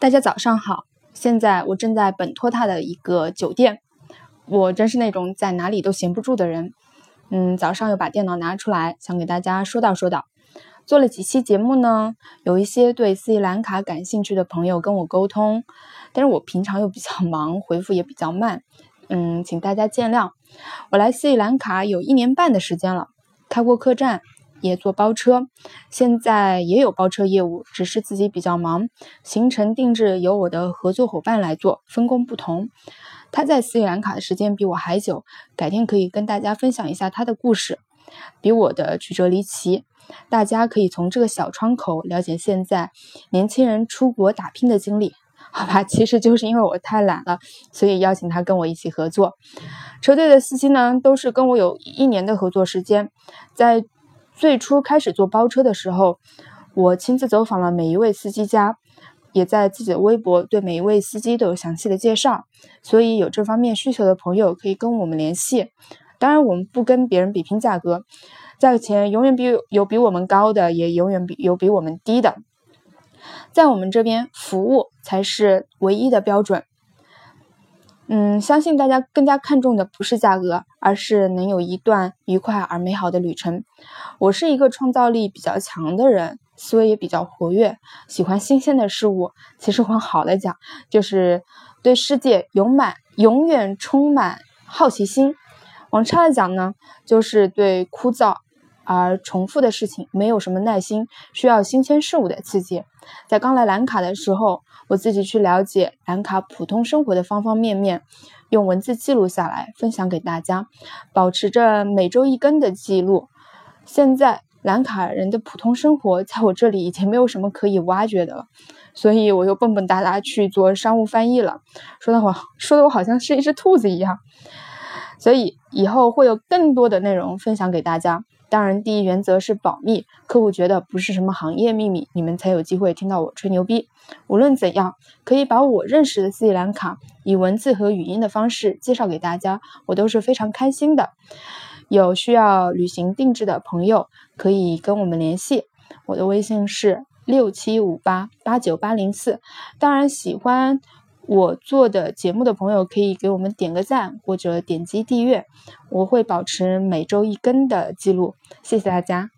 大家早上好，现在我正在本托塔的一个酒店。我真是那种在哪里都闲不住的人。嗯，早上又把电脑拿出来，想给大家说道说道。做了几期节目呢，有一些对斯里兰卡感兴趣的朋友跟我沟通，但是我平常又比较忙，回复也比较慢。嗯，请大家见谅。我来斯里兰卡有一年半的时间了，开过客栈。也做包车，现在也有包车业务，只是自己比较忙，行程定制由我的合作伙伴来做，分工不同。他在斯里兰卡的时间比我还久，改天可以跟大家分享一下他的故事，比我的曲折离奇。大家可以从这个小窗口了解现在年轻人出国打拼的经历。好吧，其实就是因为我太懒了，所以邀请他跟我一起合作。车队的司机呢，都是跟我有一年的合作时间，在。最初开始做包车的时候，我亲自走访了每一位司机家，也在自己的微博对每一位司机都有详细的介绍。所以有这方面需求的朋友可以跟我们联系。当然，我们不跟别人比拼价格，价格钱永远比有比我们高的，也永远比有比我们低的。在我们这边，服务才是唯一的标准。嗯，相信大家更加看重的不是价格，而是能有一段愉快而美好的旅程。我是一个创造力比较强的人，思维也比较活跃，喜欢新鲜的事物。其实往好的讲，就是对世界永满永远充满好奇心；往差的讲呢，就是对枯燥。而重复的事情没有什么耐心，需要新鲜事物的刺激。在刚来兰卡的时候，我自己去了解兰卡普通生活的方方面面，用文字记录下来，分享给大家，保持着每周一更的记录。现在兰卡人的普通生活在我这里已经没有什么可以挖掘的了，所以我又蹦蹦哒哒去做商务翻译了。说的我说的我好像是一只兔子一样，所以以后会有更多的内容分享给大家。当然，第一原则是保密。客户觉得不是什么行业秘密，你们才有机会听到我吹牛逼。无论怎样，可以把我认识的斯里兰卡以文字和语音的方式介绍给大家，我都是非常开心的。有需要旅行定制的朋友，可以跟我们联系。我的微信是六七五八八九八零四。当然，喜欢。我做的节目的朋友可以给我们点个赞或者点击订阅，我会保持每周一更的记录。谢谢大家。